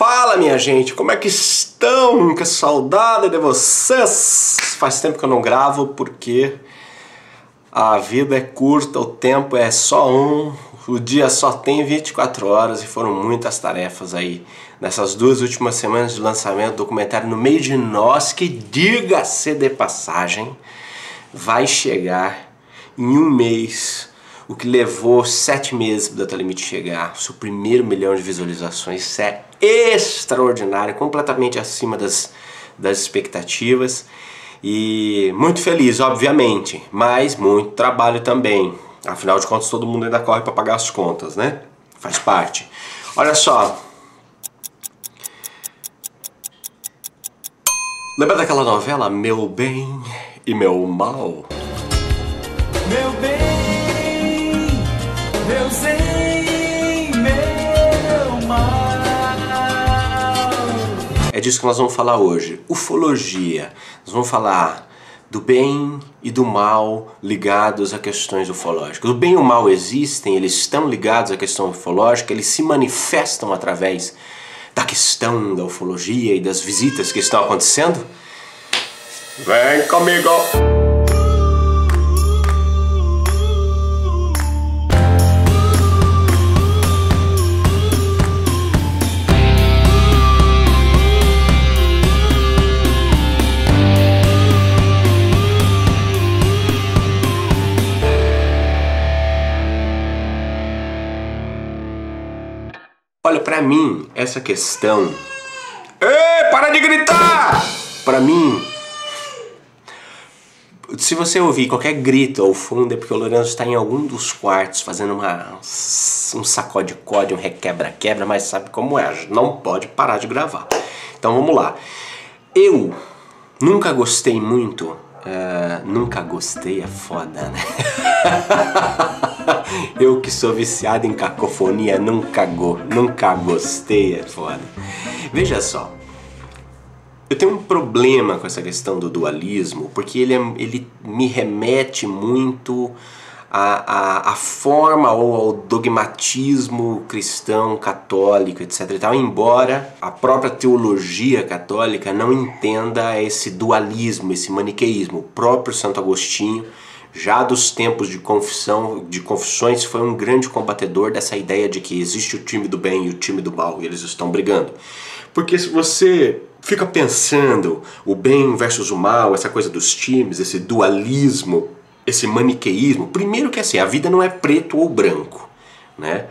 Fala minha gente, como é que estão? Que saudade de vocês! Faz tempo que eu não gravo porque a vida é curta, o tempo é só um, o dia só tem 24 horas e foram muitas tarefas aí nessas duas últimas semanas de lançamento do documentário No Meio de Nós, que diga-se de passagem, vai chegar em um mês o que levou sete meses para o Datalimite chegar, seu primeiro milhão de visualizações, é extraordinário, completamente acima das, das expectativas e muito feliz, obviamente, mas muito trabalho também. Afinal de contas, todo mundo ainda corre para pagar as contas, né? Faz parte. Olha só. Lembra daquela novela Meu Bem e Meu Mal? Meu bem, É disso que nós vamos falar hoje. Ufologia. Nós vamos falar do bem e do mal ligados a questões ufológicas. O bem e o mal existem, eles estão ligados à questão ufológica, eles se manifestam através da questão da ufologia e das visitas que estão acontecendo? Vem comigo! Olha, pra mim, essa questão. Ei, para de gritar! Pra mim, se você ouvir qualquer grito ao fundo é porque o Lourenço está em algum dos quartos fazendo uma, um sacode-code, um requebra-quebra, mas sabe como é, não pode parar de gravar. Então vamos lá. Eu nunca gostei muito. Uh, nunca gostei é foda, né? Eu que sou viciado em cacofonia, nunca, go, nunca gostei é foda. Veja só, eu tenho um problema com essa questão do dualismo, porque ele, é, ele me remete muito à, à, à, forma ou ao dogmatismo cristão, católico, etc. E tal, embora a própria teologia católica não entenda esse dualismo, esse maniqueísmo. O próprio Santo Agostinho, já dos tempos de confissão, de confissões, foi um grande combatedor dessa ideia de que existe o time do bem e o time do mal e eles estão brigando. Porque se você fica pensando o bem versus o mal, essa coisa dos times, esse dualismo, esse maniqueísmo, primeiro que assim, a vida não é preto ou branco, né?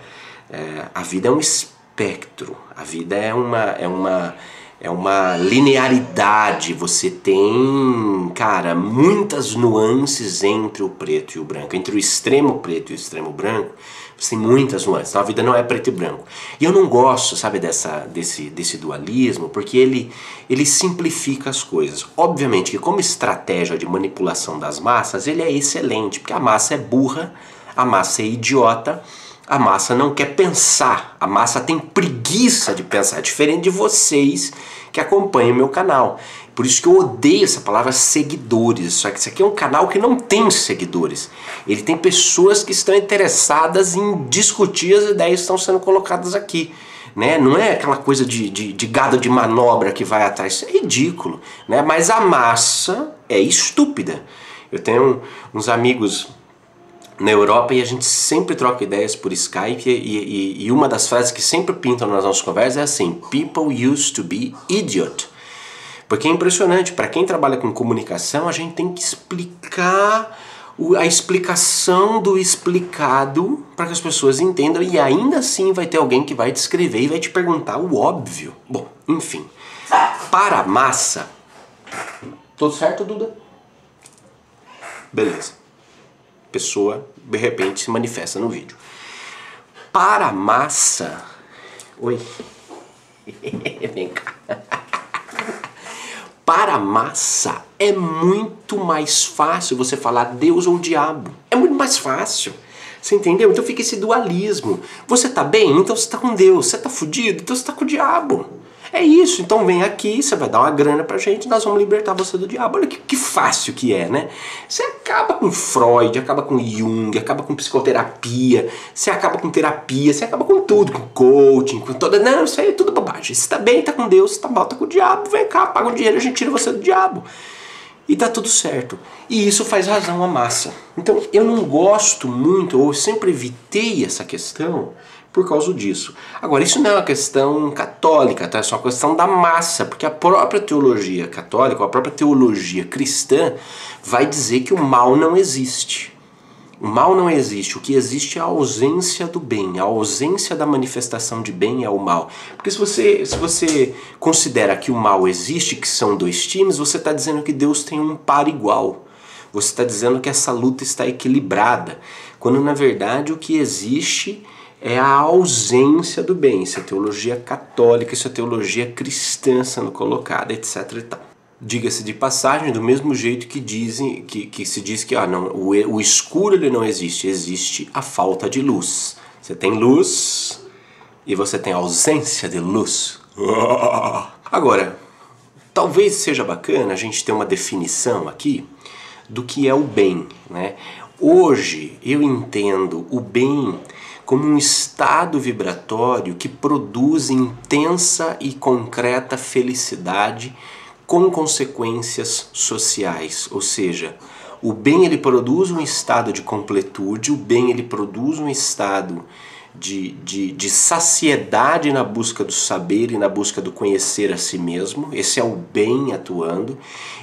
É, a vida é um espectro, a vida é uma, é uma, é uma linearidade, você tem, cara, muitas nuances entre o preto e o branco, entre o extremo preto e o extremo branco, você tem muitas nuances. Então a vida não é preto e branco. E eu não gosto, sabe, dessa, desse, desse dualismo, porque ele, ele simplifica as coisas. Obviamente que como estratégia de manipulação das massas, ele é excelente, porque a massa é burra, a massa é idiota, a massa não quer pensar, a massa tem preguiça de pensar, diferente de vocês que acompanham meu canal. Por isso que eu odeio essa palavra seguidores. Só que isso aqui é um canal que não tem seguidores. Ele tem pessoas que estão interessadas em discutir as ideias que estão sendo colocadas aqui. Né? Não é aquela coisa de, de, de gado de manobra que vai atrás. Isso é ridículo. Né? Mas a massa é estúpida. Eu tenho uns amigos na Europa e a gente sempre troca ideias por Skype e, e, e uma das frases que sempre pintam nas nossas conversas é assim: People used to be idiot. Porque é impressionante, para quem trabalha com comunicação, a gente tem que explicar a explicação do explicado para que as pessoas entendam e ainda assim vai ter alguém que vai te escrever e vai te perguntar o óbvio. Bom, enfim. Para a massa. Tudo certo, Duda? Beleza. Pessoa de repente se manifesta no vídeo. Para a massa. Oi. Vem cá para a massa é muito mais fácil você falar Deus ou diabo. É muito mais fácil. Você entendeu? Então fica esse dualismo. Você tá bem? Então você tá com Deus. Você tá fudido? Então você tá com o diabo. É isso, então vem aqui, você vai dar uma grana pra gente, nós vamos libertar você do diabo. Olha que, que fácil que é, né? Você acaba com Freud, acaba com Jung, acaba com psicoterapia, você acaba com terapia, você acaba com tudo, com coaching, com toda. Não, isso aí é tudo bobagem. Se tá bem, tá com Deus, se tá mal, tá com o diabo, vem cá, paga o dinheiro, a gente tira você do diabo. E tá tudo certo. E isso faz razão à massa. Então eu não gosto muito, ou sempre evitei essa questão por causa disso. Agora, isso não é uma questão católica, tá? é só uma questão da massa, porque a própria teologia católica, a própria teologia cristã, vai dizer que o mal não existe. O mal não existe, o que existe é a ausência do bem, a ausência da manifestação de bem é o mal. Porque se você, se você considera que o mal existe, que são dois times, você está dizendo que Deus tem um par igual. Você está dizendo que essa luta está equilibrada, quando na verdade o que existe é a ausência do bem. Isso é teologia católica, isso é teologia cristã sendo colocada, etc. E tal. Diga-se de passagem, do mesmo jeito que dizem que, que se diz que ah, não, o, o escuro ele não existe, existe a falta de luz. Você tem luz e você tem ausência de luz. Agora, talvez seja bacana a gente ter uma definição aqui do que é o bem. Né? Hoje eu entendo o bem como um estado vibratório que produz intensa e concreta felicidade com consequências sociais, ou seja, o bem ele produz um estado de completude, o bem ele produz um estado de, de, de saciedade na busca do saber e na busca do conhecer a si mesmo. Esse é o bem atuando.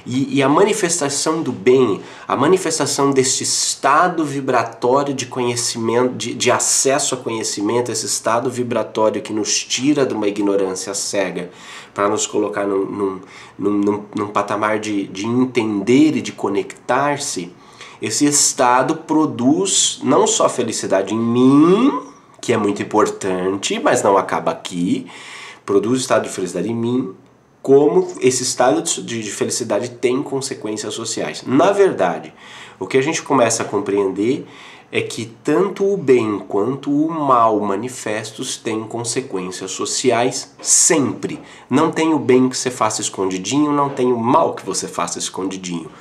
E, e a manifestação do bem, a manifestação deste estado vibratório de conhecimento, de, de acesso a conhecimento, esse estado vibratório que nos tira de uma ignorância cega para nos colocar num, num, num, num, patamar de, de entender e de conectar-se, esse estado produz não só felicidade em mim, que é muito importante, mas não acaba aqui. Produz estado de felicidade em mim, como esse estado de felicidade tem consequências sociais. Na verdade, o que a gente começa a compreender é que tanto o bem quanto o mal manifestos têm consequências sociais sempre. Não tem o bem que você faça escondidinho, não tem o mal que você faça escondidinho.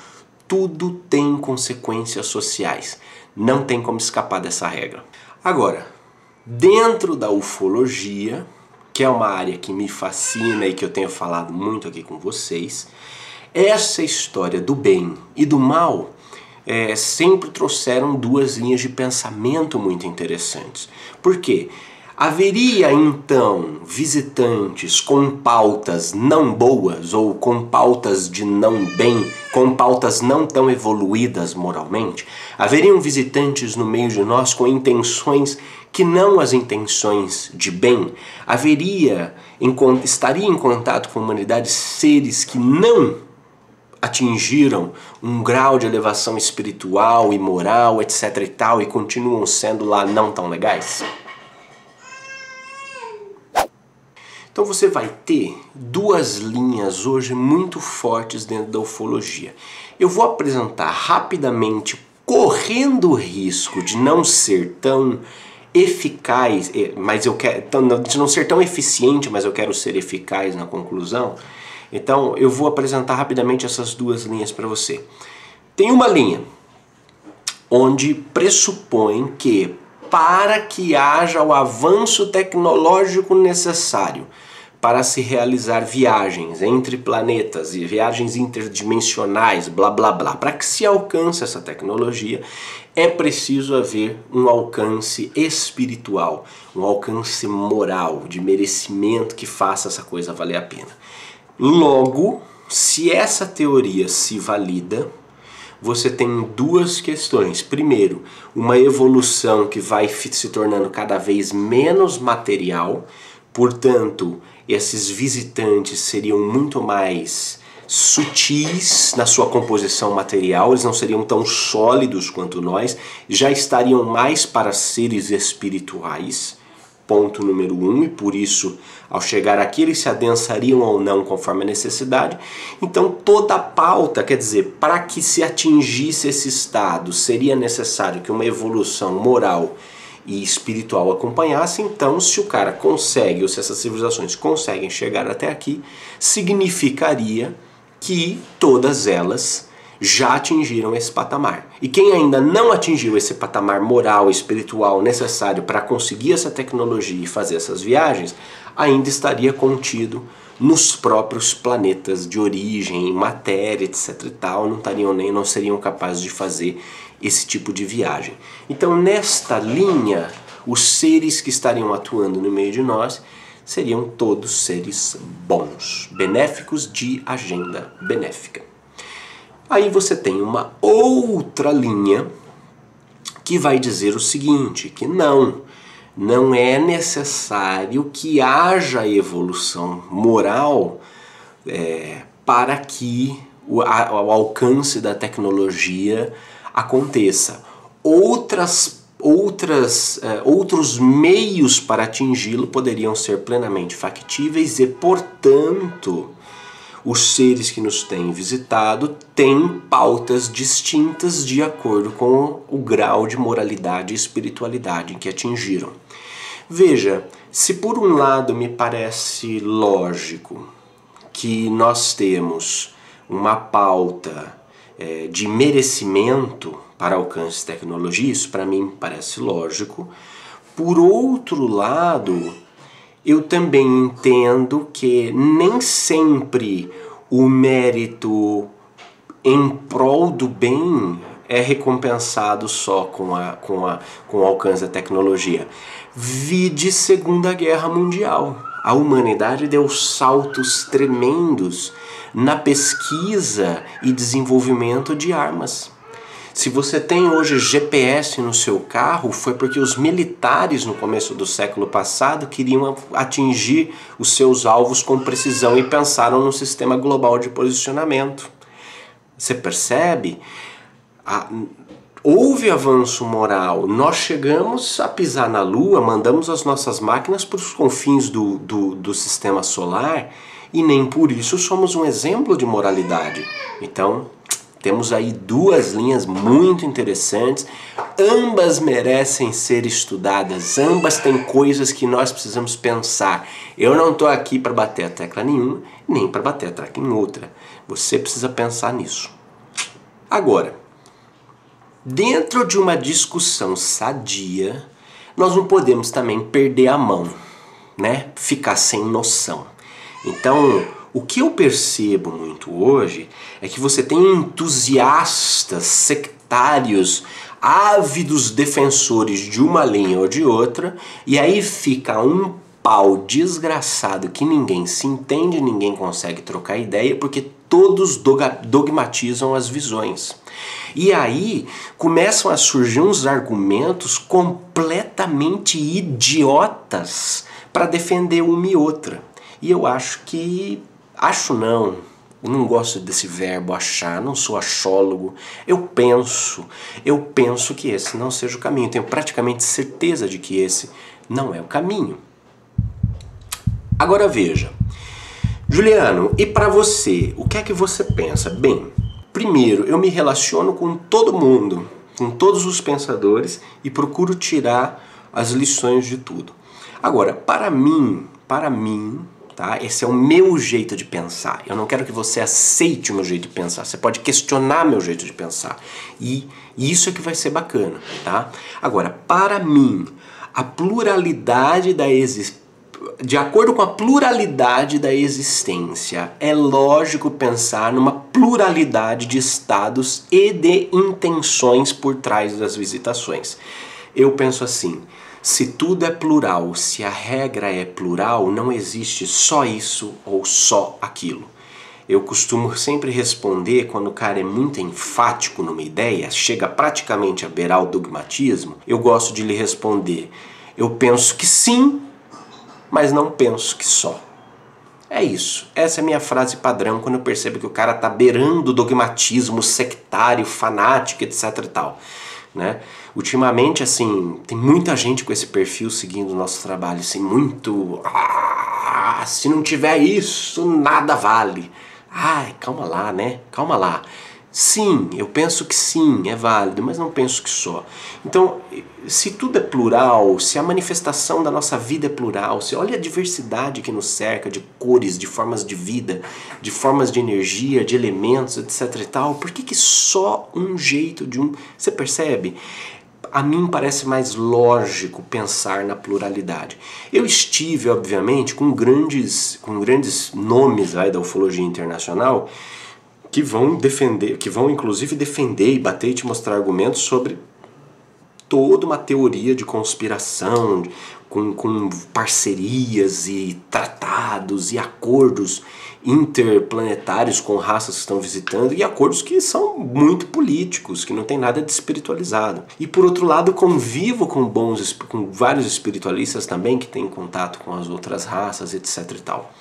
Tudo tem consequências sociais. Não tem como escapar dessa regra. Agora, Dentro da ufologia, que é uma área que me fascina e que eu tenho falado muito aqui com vocês, essa história do bem e do mal é, sempre trouxeram duas linhas de pensamento muito interessantes. Por quê? Haveria então visitantes com pautas não boas ou com pautas de não bem, com pautas não tão evoluídas moralmente? Haveriam visitantes no meio de nós com intenções que não as intenções de bem, haveria, estaria em contato com a humanidade seres que não atingiram um grau de elevação espiritual e moral, etc e tal, e continuam sendo lá não tão legais? Então você vai ter duas linhas hoje muito fortes dentro da ufologia. Eu vou apresentar rapidamente, correndo o risco de não ser tão eficaz, mas eu quero de não ser tão eficiente, mas eu quero ser eficaz na conclusão. Então eu vou apresentar rapidamente essas duas linhas para você. Tem uma linha onde pressupõe que para que haja o avanço tecnológico necessário para se realizar viagens entre planetas e viagens interdimensionais, blá blá blá. Para que se alcance essa tecnologia, é preciso haver um alcance espiritual, um alcance moral, de merecimento que faça essa coisa valer a pena. Logo, se essa teoria se valida, você tem duas questões. Primeiro, uma evolução que vai se tornando cada vez menos material, portanto, esses visitantes seriam muito mais sutis na sua composição material, eles não seriam tão sólidos quanto nós, já estariam mais para seres espirituais, ponto número um, e por isso, ao chegar aqui, eles se adensariam ou não conforme a necessidade. Então, toda a pauta, quer dizer, para que se atingisse esse estado, seria necessário que uma evolução moral e espiritual acompanhasse, então se o cara consegue, ou se essas civilizações conseguem chegar até aqui, significaria que todas elas já atingiram esse patamar. E quem ainda não atingiu esse patamar moral e espiritual necessário para conseguir essa tecnologia e fazer essas viagens, ainda estaria contido nos próprios planetas de origem, matéria, etc e tal, não estariam nem não seriam capazes de fazer esse tipo de viagem. Então, nesta linha, os seres que estariam atuando no meio de nós seriam todos seres bons, benéficos de agenda benéfica. Aí você tem uma outra linha que vai dizer o seguinte, que não, não é necessário que haja evolução moral é, para que o, a, o alcance da tecnologia aconteça. Outras, outras, é, outros meios para atingi-lo poderiam ser plenamente factíveis e, portanto, os seres que nos têm visitado têm pautas distintas de acordo com o grau de moralidade e espiritualidade que atingiram. Veja, se por um lado me parece lógico que nós temos uma pauta é, de merecimento para alcance de tecnologia, isso para mim parece lógico. Por outro lado, eu também entendo que nem sempre o mérito em prol do bem é recompensado só com, a, com, a, com o alcance da tecnologia. Vide Segunda Guerra Mundial. A humanidade deu saltos tremendos na pesquisa e desenvolvimento de armas. Se você tem hoje GPS no seu carro, foi porque os militares no começo do século passado queriam atingir os seus alvos com precisão e pensaram no sistema global de posicionamento. Você percebe? a, houve avanço moral, nós chegamos a pisar na Lua, mandamos as nossas máquinas para os confins do, do, do sistema solar e nem por isso somos um exemplo de moralidade. Então, temos aí duas linhas muito interessantes, ambas merecem ser estudadas, ambas têm coisas que nós precisamos pensar. Eu não estou aqui para bater a tecla nenhuma, nem para bater a tecla em outra. Você precisa pensar nisso. Agora, Dentro de uma discussão sadia, nós não podemos também perder a mão, né? Ficar sem noção. Então, o que eu percebo muito hoje é que você tem entusiastas sectários, ávidos defensores de uma linha ou de outra, e aí fica um pau desgraçado que ninguém se entende, ninguém consegue trocar ideia, porque todos dogmatizam as visões. E aí começam a surgir uns argumentos completamente idiotas para defender uma e outra. E eu acho que. Acho não. Eu não gosto desse verbo achar, não sou achólogo. Eu penso, eu penso que esse não seja o caminho. Tenho praticamente certeza de que esse não é o caminho. Agora veja, Juliano, e para você, o que é que você pensa? Bem, primeiro, eu me relaciono com todo mundo, com todos os pensadores e procuro tirar as lições de tudo. Agora, para mim, para mim, tá? Esse é o meu jeito de pensar. Eu não quero que você aceite o meu jeito de pensar. Você pode questionar meu jeito de pensar. E isso é que vai ser bacana, tá? Agora, para mim, a pluralidade da existência de acordo com a pluralidade da existência, é lógico pensar numa pluralidade de estados e de intenções por trás das visitações. Eu penso assim: se tudo é plural, se a regra é plural, não existe só isso ou só aquilo. Eu costumo sempre responder quando o cara é muito enfático numa ideia, chega praticamente a beirar o dogmatismo, eu gosto de lhe responder. Eu penso que sim, mas não penso que só. É isso. Essa é a minha frase padrão quando eu percebo que o cara tá beirando o dogmatismo sectário, fanático, etc e tal. Né? Ultimamente, assim, tem muita gente com esse perfil seguindo o nosso trabalho, assim, muito. Ah, se não tiver isso, nada vale. Ai, calma lá, né? Calma lá. Sim, eu penso que sim, é válido, mas não penso que só. Então, se tudo é plural, se a manifestação da nossa vida é plural, se olha a diversidade que nos cerca de cores, de formas de vida, de formas de energia, de elementos, etc e tal, por que, que só um jeito de um. Você percebe? A mim parece mais lógico pensar na pluralidade. Eu estive, obviamente, com grandes, com grandes nomes aí da ufologia internacional que vão defender, que vão inclusive defender e bater e te mostrar argumentos sobre toda uma teoria de conspiração, com, com parcerias e tratados e acordos interplanetários com raças que estão visitando e acordos que são muito políticos, que não tem nada de espiritualizado. E por outro lado, convivo com bons com vários espiritualistas também que têm contato com as outras raças, etc e tal.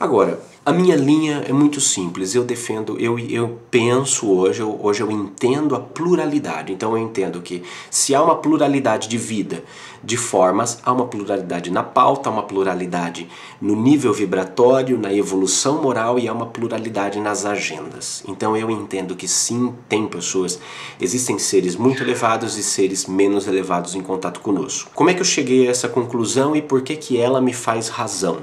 Agora, a minha linha é muito simples. Eu defendo, eu, eu penso hoje, eu, hoje eu entendo a pluralidade. Então eu entendo que se há uma pluralidade de vida, de formas, há uma pluralidade na pauta, há uma pluralidade no nível vibratório, na evolução moral e há uma pluralidade nas agendas. Então eu entendo que sim, tem pessoas, existem seres muito elevados e seres menos elevados em contato conosco. Como é que eu cheguei a essa conclusão e por que que ela me faz razão?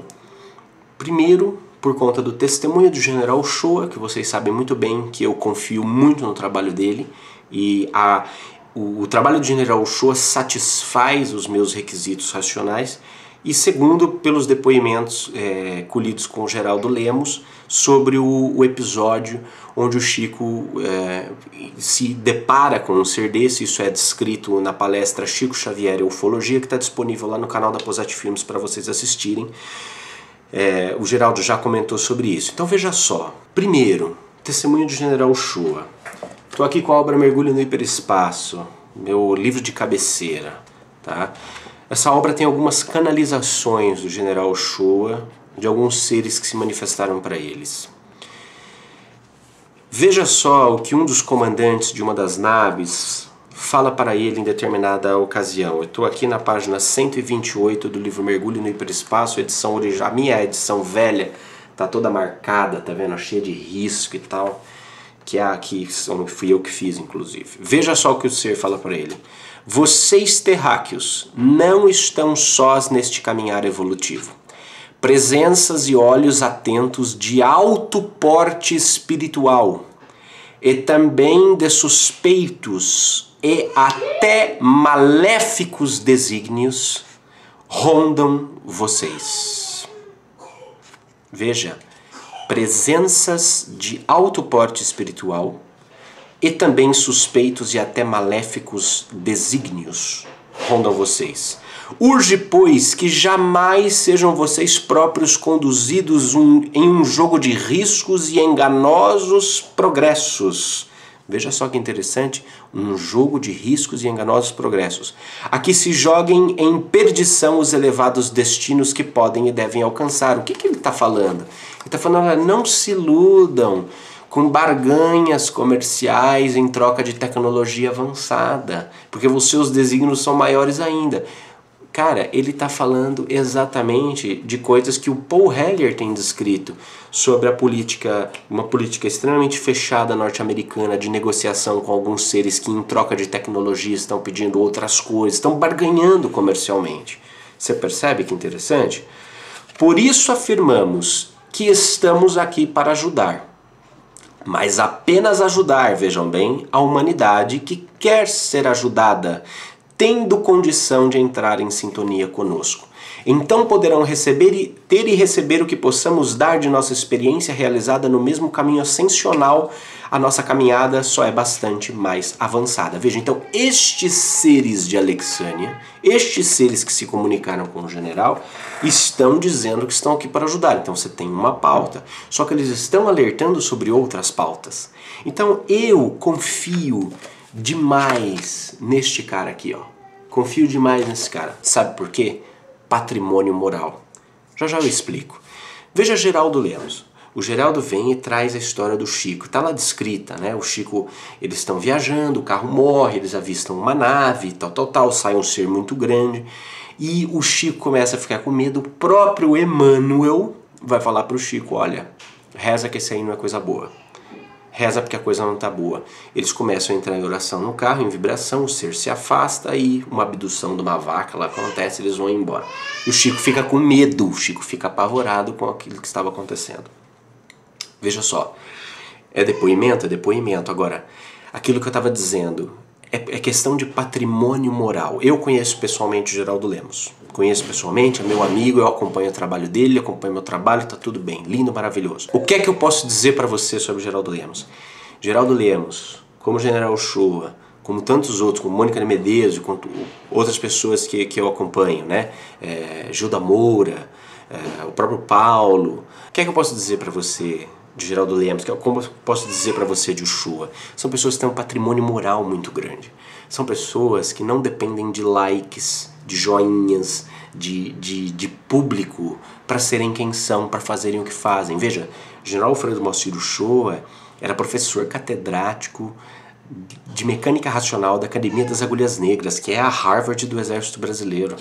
Primeiro, por conta do testemunho do General Shoa, que vocês sabem muito bem que eu confio muito no trabalho dele e a, o, o trabalho do General Shoa satisfaz os meus requisitos racionais. E segundo, pelos depoimentos é, colhidos com o Geraldo Lemos sobre o, o episódio onde o Chico é, se depara com um ser desse, isso é descrito na palestra Chico Xavier e Ufologia, que está disponível lá no canal da Posat Filmes para vocês assistirem. É, o Geraldo já comentou sobre isso. Então veja só. Primeiro, testemunho do General Shua. Estou aqui com a obra Mergulho no Hiperespaço, meu livro de cabeceira. Tá? Essa obra tem algumas canalizações do General Shua, de alguns seres que se manifestaram para eles. Veja só o que um dos comandantes de uma das naves fala para ele em determinada ocasião. Eu estou aqui na página 128 do livro Mergulho no Hiperespaço, edição original, a minha edição velha, tá toda marcada, tá vendo? Cheia de risco e tal, que é aqui, fui eu que fiz, inclusive. Veja só o que o ser fala para ele. Vocês terráqueos não estão sós neste caminhar evolutivo. Presenças e olhos atentos de alto porte espiritual e também de suspeitos e até maléficos desígnios rondam vocês. Veja, presenças de alto porte espiritual e também suspeitos e até maléficos desígnios rondam vocês. Urge, pois, que jamais sejam vocês próprios conduzidos um, em um jogo de riscos e enganosos progressos Veja só que interessante, um jogo de riscos e enganosos progressos. Aqui se joguem em perdição os elevados destinos que podem e devem alcançar. O que, que ele está falando? Ele está falando, não se iludam com barganhas comerciais em troca de tecnologia avançada, porque os seus desígnios são maiores ainda. Cara, ele está falando exatamente de coisas que o Paul Heller tem descrito sobre a política, uma política extremamente fechada norte-americana de negociação com alguns seres que, em troca de tecnologia, estão pedindo outras coisas, estão barganhando comercialmente. Você percebe que interessante? Por isso afirmamos que estamos aqui para ajudar. Mas apenas ajudar, vejam bem, a humanidade que quer ser ajudada tendo condição de entrar em sintonia conosco. Então poderão receber e ter e receber o que possamos dar de nossa experiência realizada no mesmo caminho ascensional. A nossa caminhada só é bastante mais avançada. Veja, então, estes seres de Alexânia, estes seres que se comunicaram com o general, estão dizendo que estão aqui para ajudar. Então você tem uma pauta, só que eles estão alertando sobre outras pautas. Então eu confio demais neste cara aqui, ó. Confio demais nesse cara. Sabe por quê? Patrimônio moral. Já já eu explico. Veja Geraldo Lemos. O Geraldo vem e traz a história do Chico. Está lá descrita, né? O Chico, eles estão viajando, o carro morre, eles avistam uma nave, tal, tal, tal, sai um ser muito grande. E o Chico começa a ficar com medo. O próprio Emmanuel vai falar para o Chico: olha, reza que esse aí não é coisa boa reza porque a coisa não tá boa. Eles começam a entrar em oração no carro, em vibração, o ser se afasta e uma abdução de uma vaca lá acontece, eles vão embora. E o Chico fica com medo, o Chico fica apavorado com aquilo que estava acontecendo. Veja só, é depoimento? É depoimento. Agora, aquilo que eu estava dizendo, é, é, questão de patrimônio moral. Eu conheço pessoalmente o Geraldo Lemos. Conheço pessoalmente, é meu amigo, eu acompanho o trabalho dele, acompanho meu trabalho, tá tudo bem, lindo, maravilhoso. O que é que eu posso dizer para você sobre Geraldo Lemos? Geraldo Lemos, como General Shoa, como tantos outros, como Mônica de Medeiros, com outras pessoas que, que eu acompanho, né? É, Gilda Moura, é, o próprio Paulo. O que é que eu posso dizer para você de Geraldo Lemos, que é como eu posso dizer para você de Ushua, são pessoas que têm um patrimônio moral muito grande. São pessoas que não dependem de likes, de joinhas, de, de, de público para serem quem são, para fazerem o que fazem. Veja, General Alfredo Moacir Uchoa era professor catedrático de mecânica racional da Academia das Agulhas Negras, que é a Harvard do Exército Brasileiro.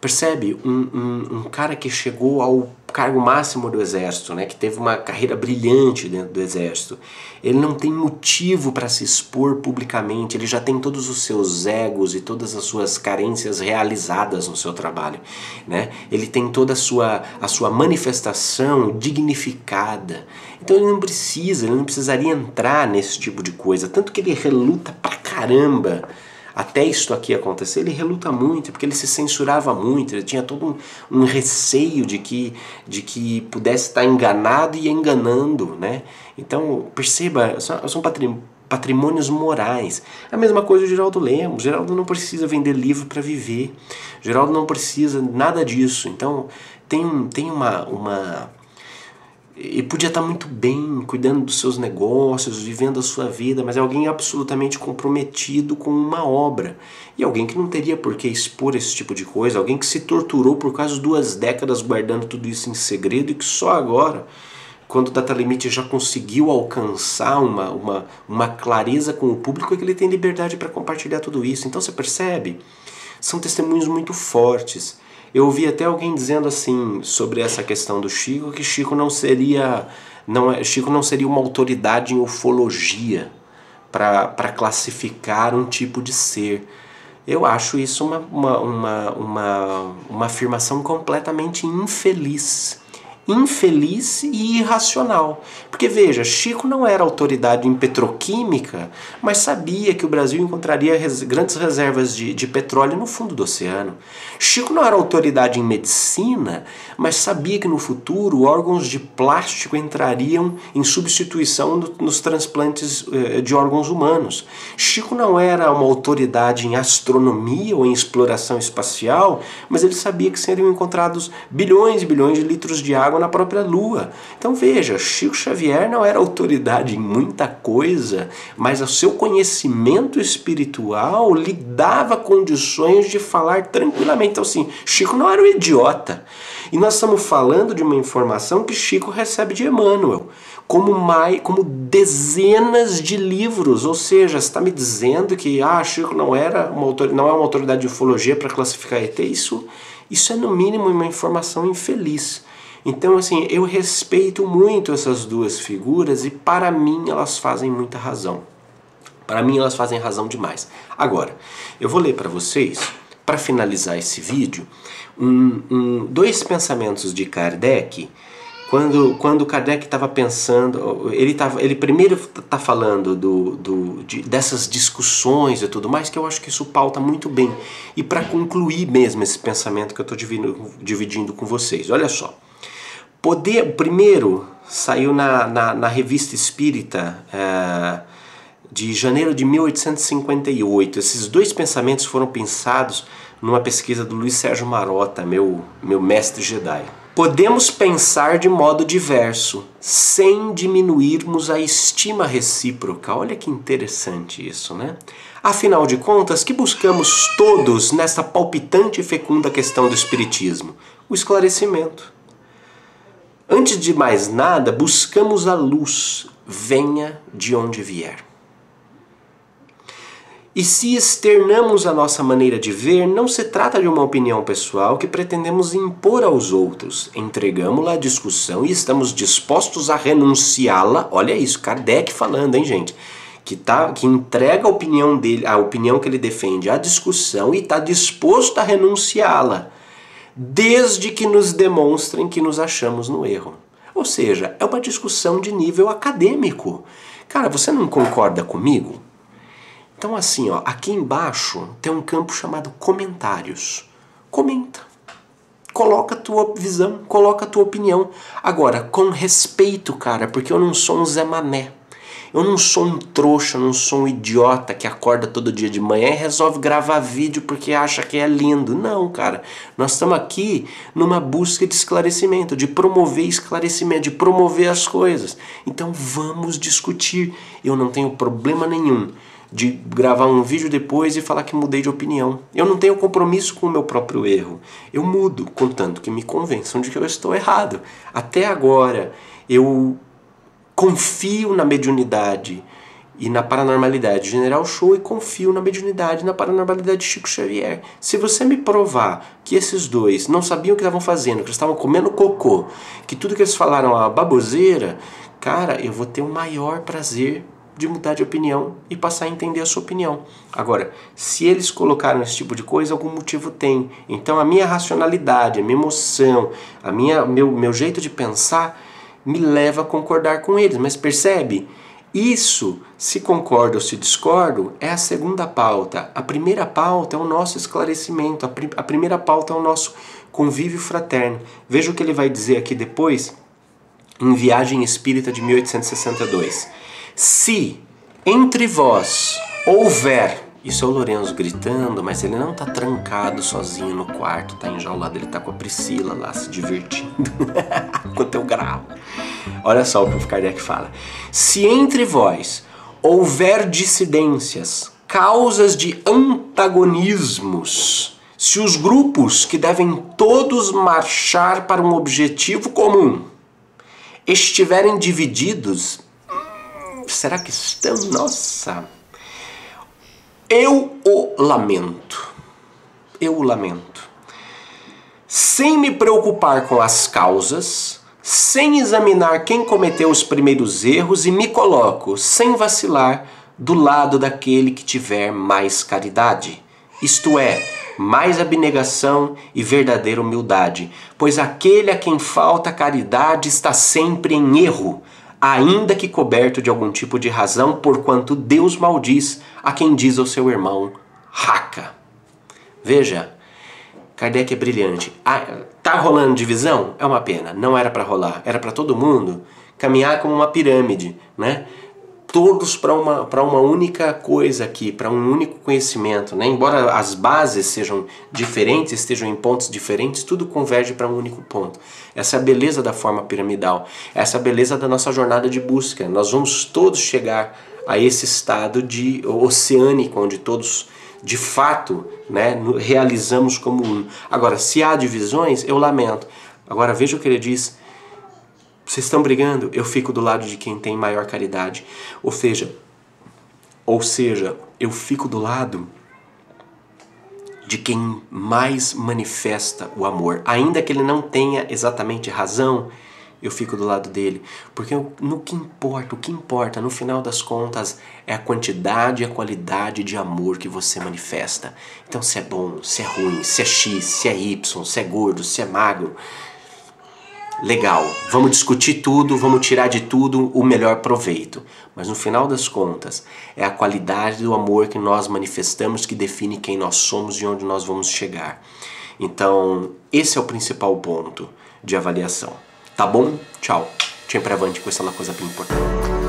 Percebe? Um, um, um, cara que chegou ao cargo máximo do exército, né? que teve uma carreira brilhante dentro do exército, ele não tem motivo para se expor publicamente, ele já tem todos os seus egos e todas as suas carências realizadas no seu trabalho. Né? Ele tem toda a sua, a sua manifestação dignificada. Então ele não precisa, ele não precisaria entrar nesse tipo de coisa, tanto que ele reluta pra caramba até isto aqui acontecer, ele reluta muito, porque ele se censurava muito, ele tinha todo um, um receio de que, de que pudesse estar enganado e enganando, né? Então, perceba, são, patrimônios morais. A mesma coisa o Geraldo Lemos. Geraldo não precisa vender livro para viver. Geraldo não precisa nada disso. Então, tem, tem uma, uma e podia estar muito bem, cuidando dos seus negócios, vivendo a sua vida, mas é alguém absolutamente comprometido com uma obra. E alguém que não teria por que expor esse tipo de coisa, alguém que se torturou por quase duas décadas guardando tudo isso em segredo e que só agora, quando o Data Limit já conseguiu alcançar uma, uma, uma clareza com o público, é que ele tem liberdade para compartilhar tudo isso. Então você percebe? São testemunhos muito fortes. Eu ouvi até alguém dizendo assim sobre essa questão do Chico que Chico não seria não é, Chico não seria uma autoridade em ufologia para classificar um tipo de ser. Eu acho isso uma, uma, uma, uma, uma afirmação completamente infeliz infeliz e irracional. Porque veja, Chico não era autoridade em petroquímica, mas sabia que o Brasil encontraria res grandes reservas de, de petróleo no fundo do oceano. Chico não era autoridade em medicina, mas sabia que no futuro órgãos de plástico entrariam em substituição do, nos transplantes eh, de órgãos humanos. Chico não era uma autoridade em astronomia ou em exploração espacial, mas ele sabia que seriam encontrados bilhões e bilhões de litros de água água na própria lua. Então veja, Chico Xavier não era autoridade em muita coisa, mas o seu conhecimento espiritual lhe dava condições de falar tranquilamente. Então assim, Chico não era um idiota. E nós estamos falando de uma informação que Chico recebe de Emmanuel, como, mais, como dezenas de livros. Ou seja, está me dizendo que ah, Chico não, era uma não é uma autoridade de ufologia para classificar ET? Isso, isso é no mínimo uma informação infeliz. Então, assim, eu respeito muito essas duas figuras e para mim elas fazem muita razão. Para mim elas fazem razão demais. Agora, eu vou ler para vocês, para finalizar esse vídeo, um, um, dois pensamentos de Kardec quando, quando Kardec estava pensando, ele, tava, ele primeiro está falando do, do, de, dessas discussões e tudo mais, que eu acho que isso pauta muito bem. E para concluir mesmo esse pensamento que eu estou dividindo, dividindo com vocês, olha só. Poder, primeiro saiu na, na, na revista Espírita é, de janeiro de 1858. Esses dois pensamentos foram pensados numa pesquisa do Luiz Sérgio Marota, meu, meu mestre Jedi. Podemos pensar de modo diverso, sem diminuirmos a estima recíproca. Olha que interessante isso, né? Afinal de contas, que buscamos todos nessa palpitante e fecunda questão do Espiritismo? O esclarecimento. Antes de mais nada, buscamos a luz, venha de onde vier. E se externamos a nossa maneira de ver, não se trata de uma opinião pessoal que pretendemos impor aos outros. Entregamos-la à discussão e estamos dispostos a renunciá-la. Olha isso, Kardec falando, hein, gente? Que, tá, que entrega a opinião dele, a opinião que ele defende à discussão e está disposto a renunciá-la, desde que nos demonstrem que nos achamos no erro. Ou seja, é uma discussão de nível acadêmico. Cara, você não concorda comigo? Então assim, ó, aqui embaixo tem um campo chamado comentários. Comenta. Coloca a tua visão, coloca a tua opinião. Agora, com respeito, cara, porque eu não sou um Zé Mané. Eu não sou um trouxa, não sou um idiota que acorda todo dia de manhã e resolve gravar vídeo porque acha que é lindo. Não, cara. Nós estamos aqui numa busca de esclarecimento, de promover esclarecimento, de promover as coisas. Então vamos discutir. Eu não tenho problema nenhum de gravar um vídeo depois e falar que mudei de opinião. Eu não tenho compromisso com o meu próprio erro. Eu mudo, contanto que me convençam de que eu estou errado. Até agora, eu confio na mediunidade e na paranormalidade de General Show e confio na mediunidade e na paranormalidade de Chico Xavier. Se você me provar que esses dois não sabiam o que estavam fazendo, que eles estavam comendo cocô, que tudo que eles falaram é uma baboseira, cara, eu vou ter o maior prazer de mudar de opinião e passar a entender a sua opinião. Agora, se eles colocaram esse tipo de coisa, algum motivo tem. Então a minha racionalidade, a minha emoção, a minha meu, meu jeito de pensar me leva a concordar com eles. Mas percebe? Isso, se concordo ou se discordo, é a segunda pauta. A primeira pauta é o nosso esclarecimento, a, prim a primeira pauta é o nosso convívio fraterno. Veja o que ele vai dizer aqui depois, em Viagem Espírita de 1862. Se entre vós houver. Isso é o Lourenço gritando, mas ele não tá trancado sozinho no quarto, tá enjaulado, ele tá com a Priscila lá se divertindo. Enquanto eu gravo. Olha só o que o Kardec fala. Se entre vós houver dissidências, causas de antagonismos, se os grupos que devem todos marchar para um objetivo comum estiverem divididos será que estão? Nossa! Eu o lamento. Eu o lamento. Sem me preocupar com as causas, sem examinar quem cometeu os primeiros erros e me coloco, sem vacilar, do lado daquele que tiver mais caridade. Isto é, mais abnegação e verdadeira humildade, pois aquele a quem falta caridade está sempre em erro, ainda que coberto de algum tipo de razão, porquanto Deus maldiz a quem diz ao seu irmão, raca. Veja, Kardec é brilhante. Ah, tá rolando divisão? É uma pena. Não era para rolar. Era para todo mundo caminhar como uma pirâmide, né? Todos para uma, uma única coisa aqui, para um único conhecimento. Né? Embora as bases sejam diferentes, estejam em pontos diferentes, tudo converge para um único ponto. Essa é a beleza da forma piramidal, essa é a beleza da nossa jornada de busca. Nós vamos todos chegar a esse estado de oceânico, onde todos de fato né, realizamos como um. Agora, se há divisões, eu lamento. Agora veja o que ele diz vocês estão brigando, eu fico do lado de quem tem maior caridade. Ou seja, ou seja, eu fico do lado de quem mais manifesta o amor, ainda que ele não tenha exatamente razão, eu fico do lado dele, porque no que importa, o que importa no final das contas é a quantidade e a qualidade de amor que você manifesta. Então, se é bom, se é ruim, se é X, se é Y, se é gordo, se é magro, legal, vamos discutir tudo, vamos tirar de tudo o melhor proveito. Mas no final das contas, é a qualidade do amor que nós manifestamos que define quem nós somos e onde nós vamos chegar. Então, esse é o principal ponto de avaliação. Tá bom? Tchau. Sempre avante é uma coisa bem importante.